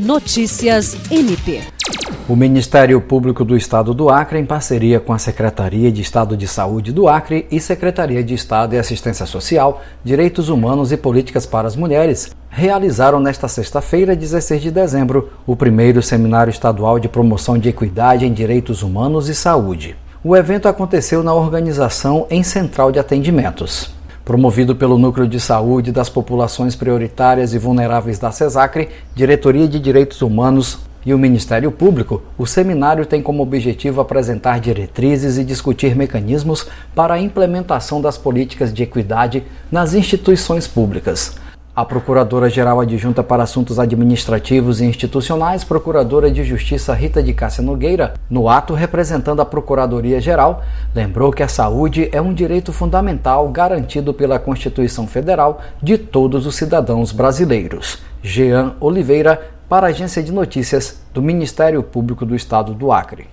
Notícias MP. O Ministério Público do Estado do Acre, em parceria com a Secretaria de Estado de Saúde do Acre e Secretaria de Estado e Assistência Social, Direitos Humanos e Políticas para as Mulheres, realizaram nesta sexta-feira, 16 de dezembro, o primeiro Seminário Estadual de Promoção de Equidade em Direitos Humanos e Saúde. O evento aconteceu na organização em Central de Atendimentos. Promovido pelo Núcleo de Saúde das Populações Prioritárias e Vulneráveis da CESACRE, Diretoria de Direitos Humanos, e o Ministério Público, o seminário tem como objetivo apresentar diretrizes e discutir mecanismos para a implementação das políticas de equidade nas instituições públicas. A Procuradora-Geral Adjunta para Assuntos Administrativos e Institucionais, Procuradora de Justiça Rita de Cássia Nogueira, no ato representando a Procuradoria-Geral, lembrou que a saúde é um direito fundamental garantido pela Constituição Federal de todos os cidadãos brasileiros. Jean Oliveira, para a Agência de Notícias do Ministério Público do Estado do Acre.